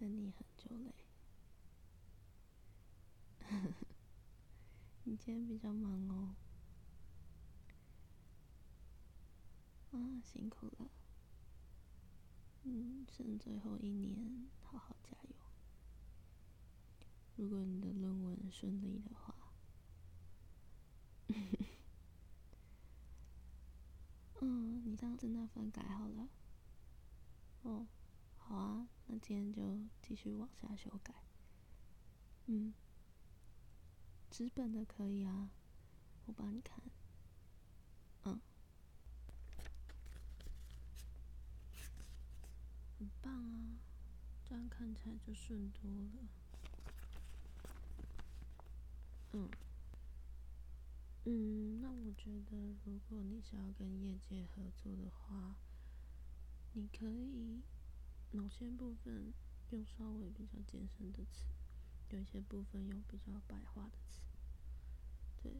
等你很久嘞。你今天比较忙哦。啊，辛苦了。嗯，剩最后一年，好好加油。如果你的论文顺利的话，嗯，你上次那份改好了。哦，好啊，那今天就继续往下修改。嗯，纸本的可以啊，我帮你看。嗯。很棒啊，这样看起来就顺多了。嗯，嗯，那我觉得，如果你想要跟业界合作的话，你可以某些部分用稍微比较艰深的词，有一些部分用比较白话的词。对，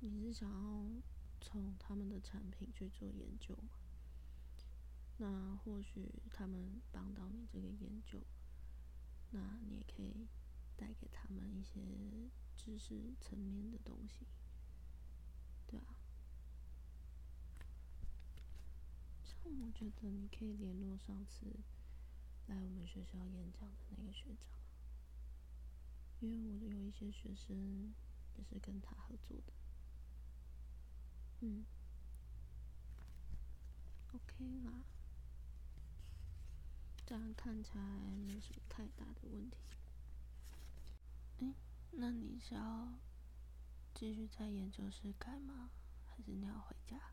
你是想要从他们的产品去做研究吗？那或许他们帮到你这个研究，那你也可以带给他们一些知识层面的东西，对啊。像我觉得你可以联络上次来我们学校演讲的那个学长，因为我有一些学生也是跟他合作的，嗯，OK 啦。这样看起来没什么太大的问题。哎，那你是要继续在研究室改吗？还是你要回家？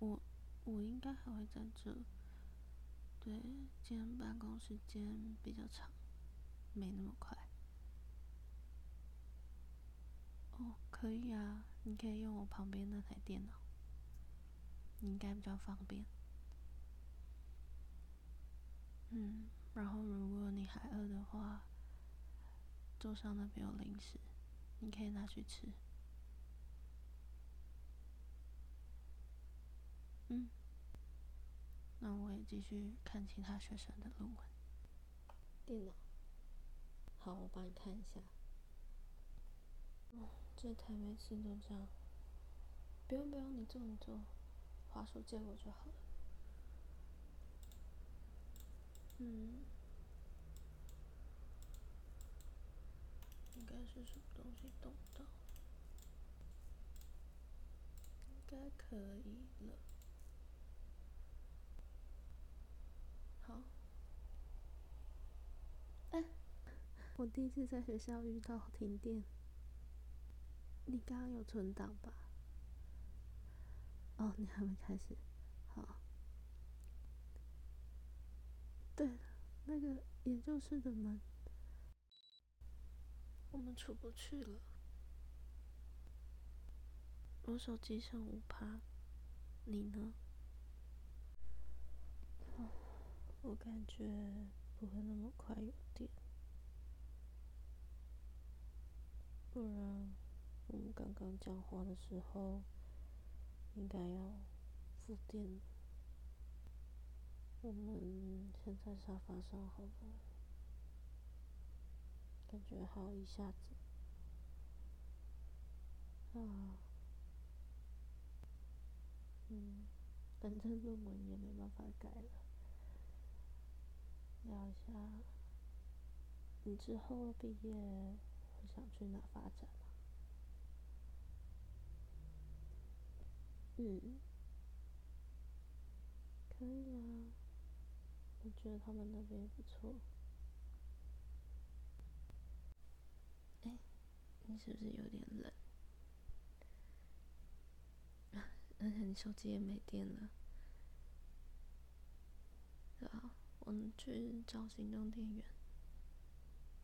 我我应该还会在这。对，今天办公时间比较长，没那么快。哦，可以啊，你可以用我旁边那台电脑，你应该比较方便。嗯，然后如果你还饿的话，桌上那边有零食，你可以拿去吃。嗯，那我也继续看其他学生的论文。电脑，好，我帮你看一下。哦，这台每次都这样。不用不用，你坐你坐，滑鼠借我就好了。嗯，应该是什么东西动到，应该可以了。好，哎，我第一次在学校遇到停电，你刚刚有存档吧？哦，你还没开始，好。对了，那个研究室的门，我们出不去了。我手机剩五趴，你呢？我感觉不会那么快有电，不然我们刚刚讲话的时候应该要复电。我们先在沙发上好了，感觉好一下子。啊，嗯，反正论文也没办法改了。聊一下，你之后毕业想去哪发展吗？嗯，可以啊。我觉得他们那边也不错。哎，你是不是有点冷？而且你手机也没电了。对啊，我们去找行动电源。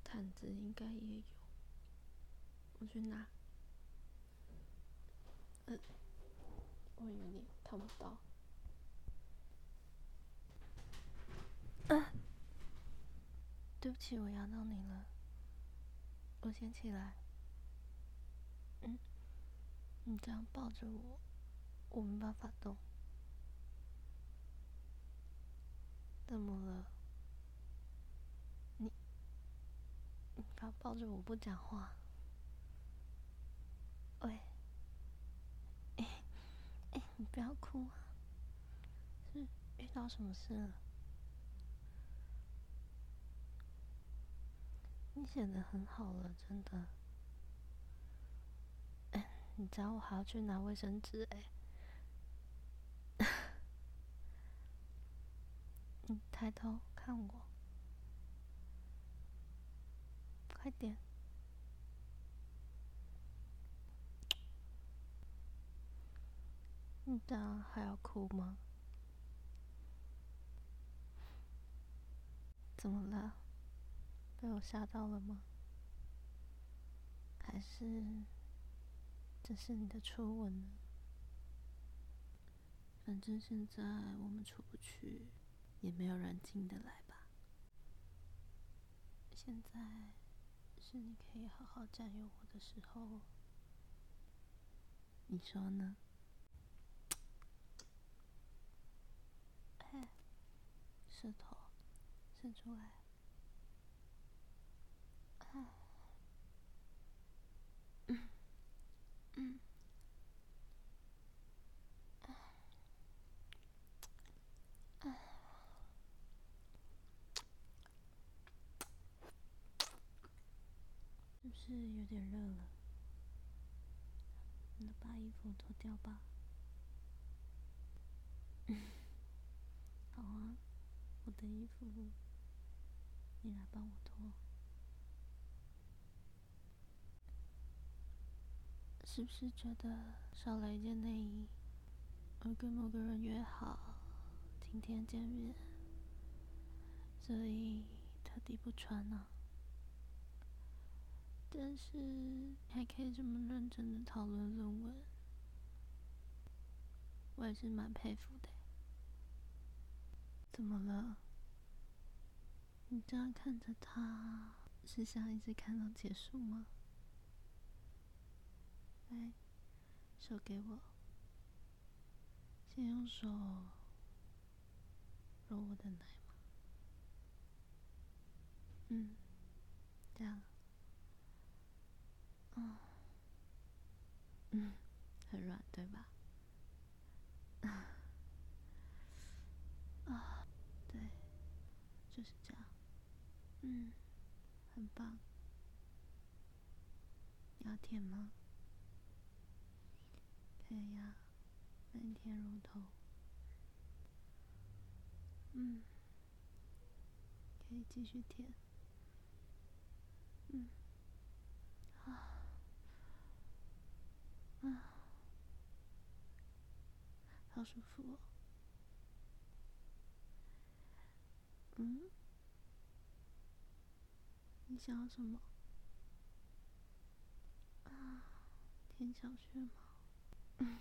毯子应该也有。我去拿。嗯，我以为你看不到。啊，对不起，我压到你了。我先起来。嗯，你这样抱着我，我没办法动。怎么了？你，你不要抱着我不讲话。喂，哎，哎，你不要哭啊！是遇到什么事了？你写的很好了，真的。哎，你知道我还要去拿卫生纸哎。你抬头看我，快点！你这样还要哭吗？怎么了？被我吓到了吗？还是这是你的初吻呢？反正现在我们出不去。也没有人进得来吧？现在是你可以好好占有我的时候，你说呢？哎，舌头伸出来。哎，嗯，嗯。是有点热了，那把衣服脱掉吧。好啊，我的衣服你来帮我脱。是不是觉得少了一件内衣，而跟某个人约好今天见面，所以特地不穿呢？但是还可以这么认真的讨论论文，我也是蛮佩服的。怎么了？你这样看着他，是想一直看到结束吗？来，手给我，先用手揉我的奶吗。嗯，这样。嗯，嗯，很软，对吧？啊，对，就是这样。嗯，很棒。要舔吗？可以呀，慢舔乳头。嗯，可以继续舔。嗯，啊。啊，好舒服哦。嗯，你想要什么？啊，舔小穴吗？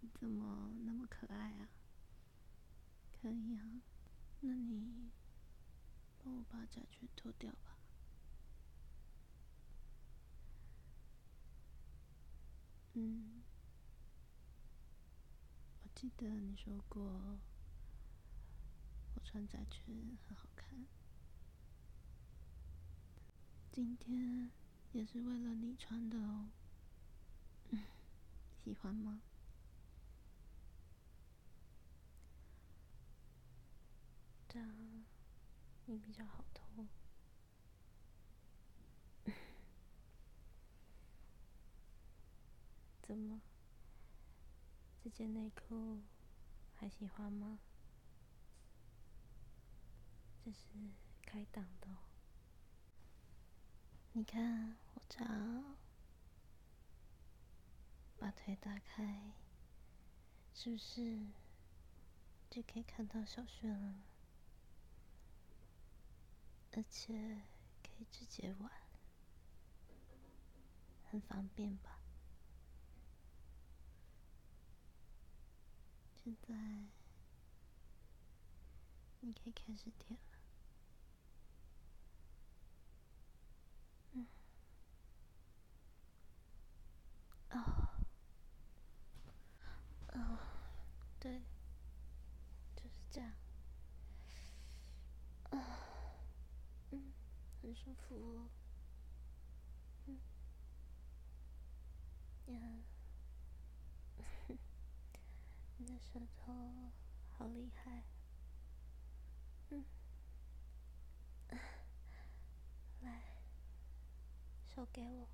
你怎么那么可爱啊？可以啊，那你帮我把假裙脱掉吧。嗯，我记得你说过，我穿窄裙很好看。今天也是为了你穿的哦，喜欢吗？这样你比较好脱。怎么？这件内裤还喜欢吗？这是开裆的，你看我这样把腿打开，是不是就可以看到小穴了？而且可以直接玩，很方便吧？现在你可以开始舔了。嗯，哦，哦，对，就是这样。很舒服哦。嗯，呀，你的舌头好厉害。嗯，来，手给我。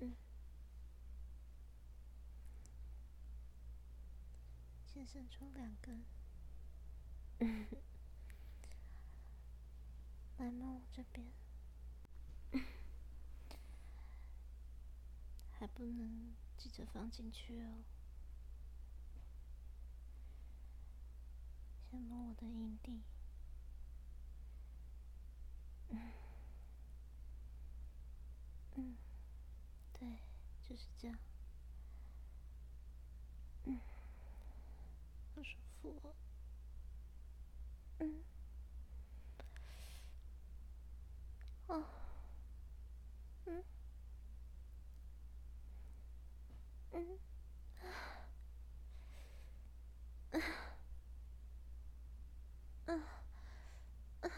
嗯，先伸出两根。嗯来摸我这边，还不能急着放进去哦。先摸我的阴蒂，嗯，嗯，对，就是这样，嗯，好舒服哦，嗯。哦，嗯，嗯，啊，啊，啊，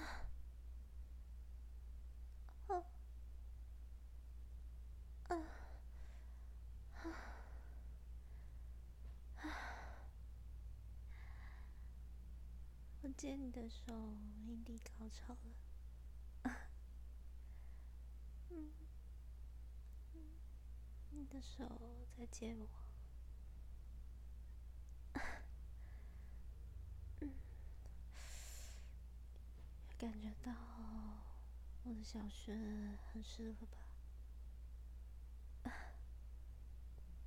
啊，啊，啊，啊，我接你的手，阴蒂高潮了。嗯，你的手在接我，嗯，感觉到我的小穴很湿了吧？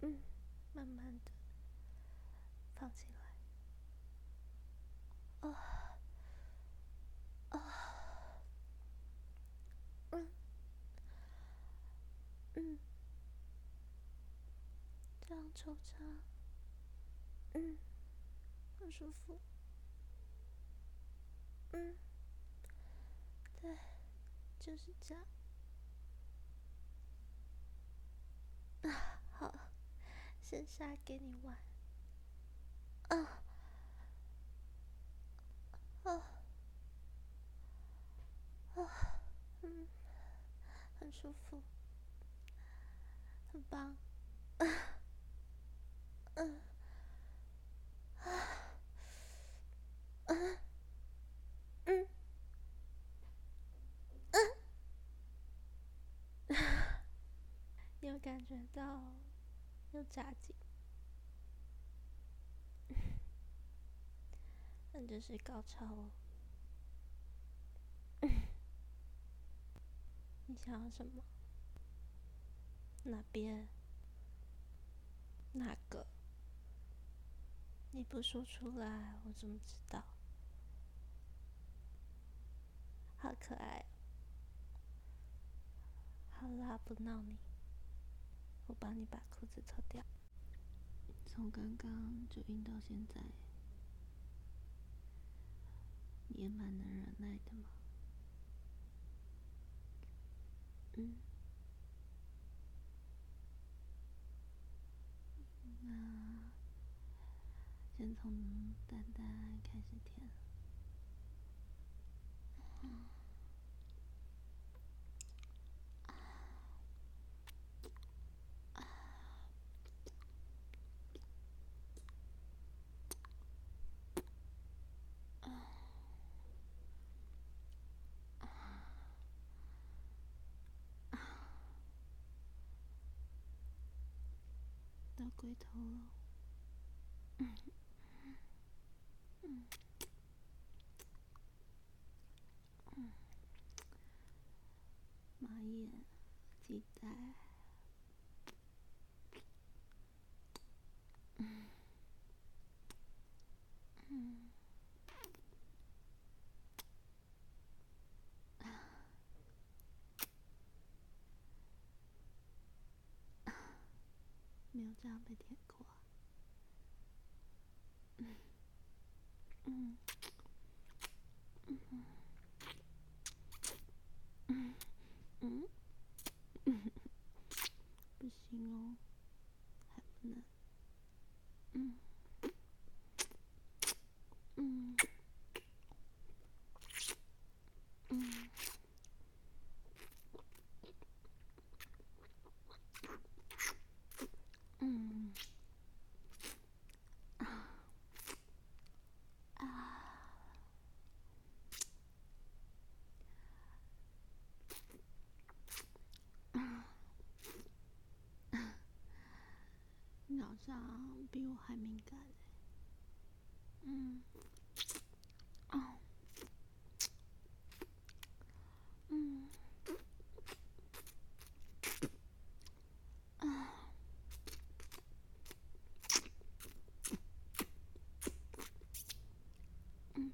嗯，慢慢的放进来，啊，啊。嗯，这样抽插，嗯，很舒服。嗯，对，就是这样。啊，好，剩下给你玩。啊，啊，啊，嗯，很舒服。很棒，嗯，嗯，啊，嗯，嗯，嗯，有感觉到又扎紧，那就是高潮哦。你想要什么？哪边？哪个？你不说出来，我怎么知道？好可爱。好啦，不闹你。我帮你把裤子脱掉。从刚刚就硬到现在，你也蛮能忍耐的嘛。嗯。先从蛋蛋开始舔，嗯龟头了。嗯，嗯，马眼、鸡蛋，没有这样被舔过。嗯，嗯，嗯，嗯，嗯，不行哦，还不能，嗯，嗯，嗯。好像比我还敏感。嗯，哦，嗯，啊，嗯，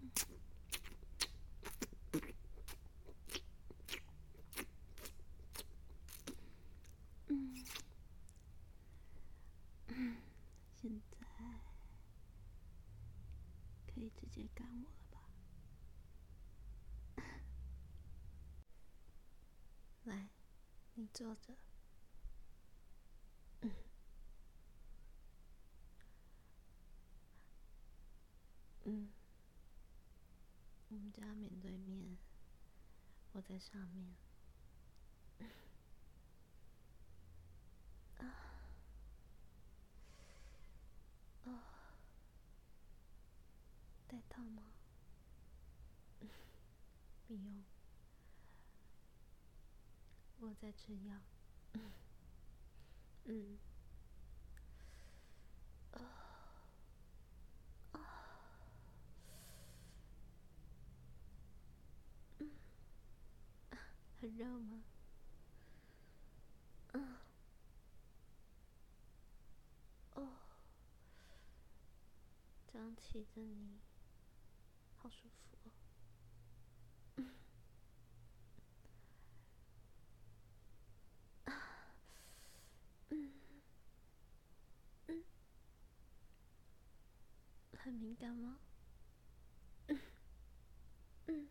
嗯。现在可以直接干我了吧？来，你坐着。嗯，我们家面对面，我在上面。带套吗？不用，我在吃药。嗯，啊啊，嗯，很热吗？嗯，哦，这样骑着你。好舒服哦，嗯，啊，嗯，嗯，很敏感吗？嗯，嗯，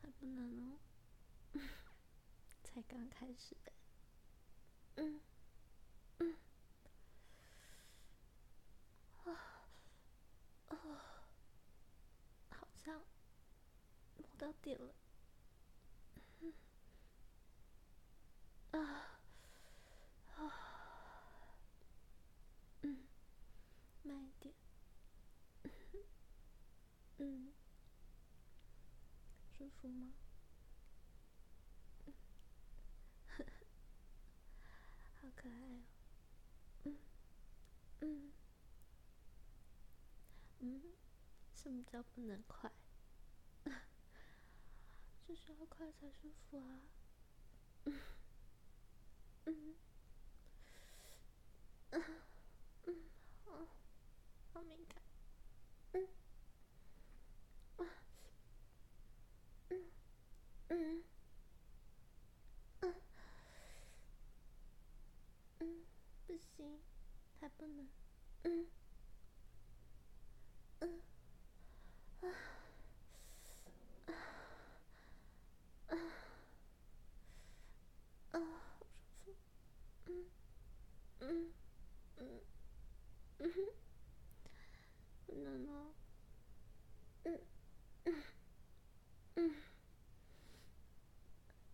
还不能哦，才刚开始的，嗯，嗯，啊，啊。摸到点了，啊。啊，嗯，慢一点，嗯，舒服吗？好可爱哦，嗯嗯嗯，什么叫不能快？就是要快才舒服啊！嗯嗯嗯嗯，好，好敏感。嗯啊嗯嗯嗯嗯，不行，还不能。嗯嗯啊。嗯嗯嗯哼，不能哦。嗯嗯嗯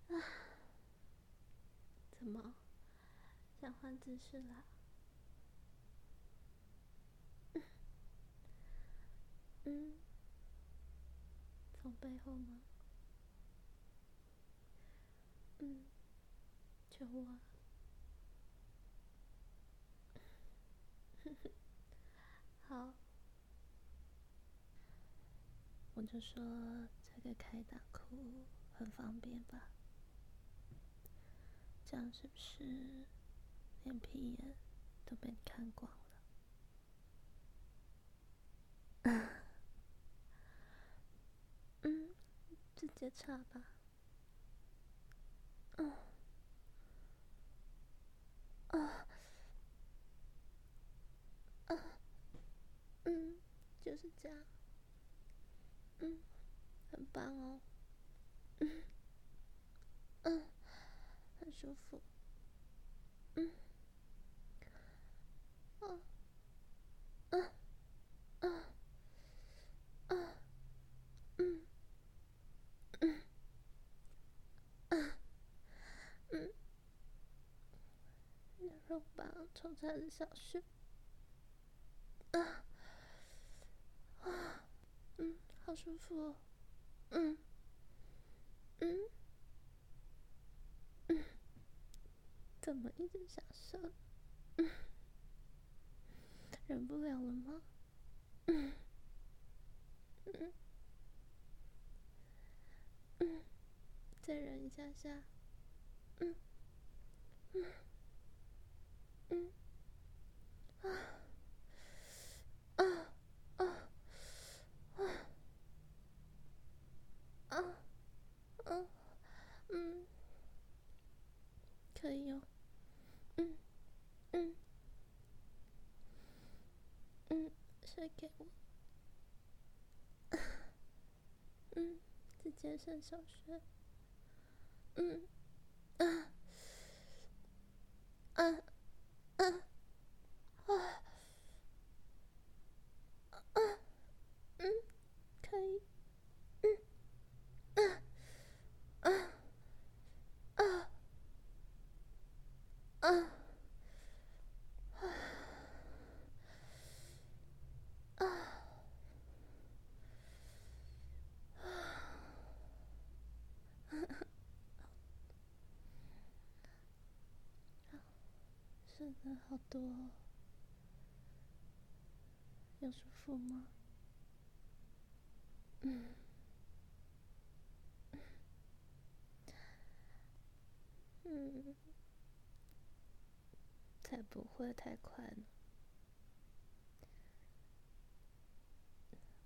啊，怎么想换姿势啦？嗯，从背后吗？嗯，求我。好，我就说这个开裆裤很方便吧？这样是不是连屁眼都被你看光了？嗯，直接插吧。嗯，啊。嗯，就是这样。嗯，很棒哦。嗯，嗯，很舒服。嗯，啊，啊，啊，啊，嗯，嗯，啊，嗯，牛肉棒抽出来的小穴。啊。啊，嗯，好舒服，嗯，嗯，嗯，怎么一直想射？嗯，忍不了了吗？嗯嗯嗯，再忍一下下。嗯嗯嗯啊啊啊啊啊啊嗯，可以哦。嗯嗯。嗯，睡给我。嗯，直接上小学。嗯，啊，啊，啊，啊，嗯，可以。嗯，啊，啊，啊，啊。真的好多，有舒服吗？嗯，嗯，才不会太快呢。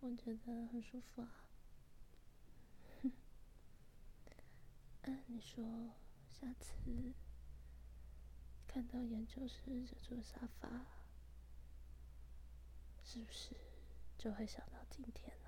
我觉得很舒服啊。嗯，你说下次。看到研究室这座沙发，是不是就会想到今天呢？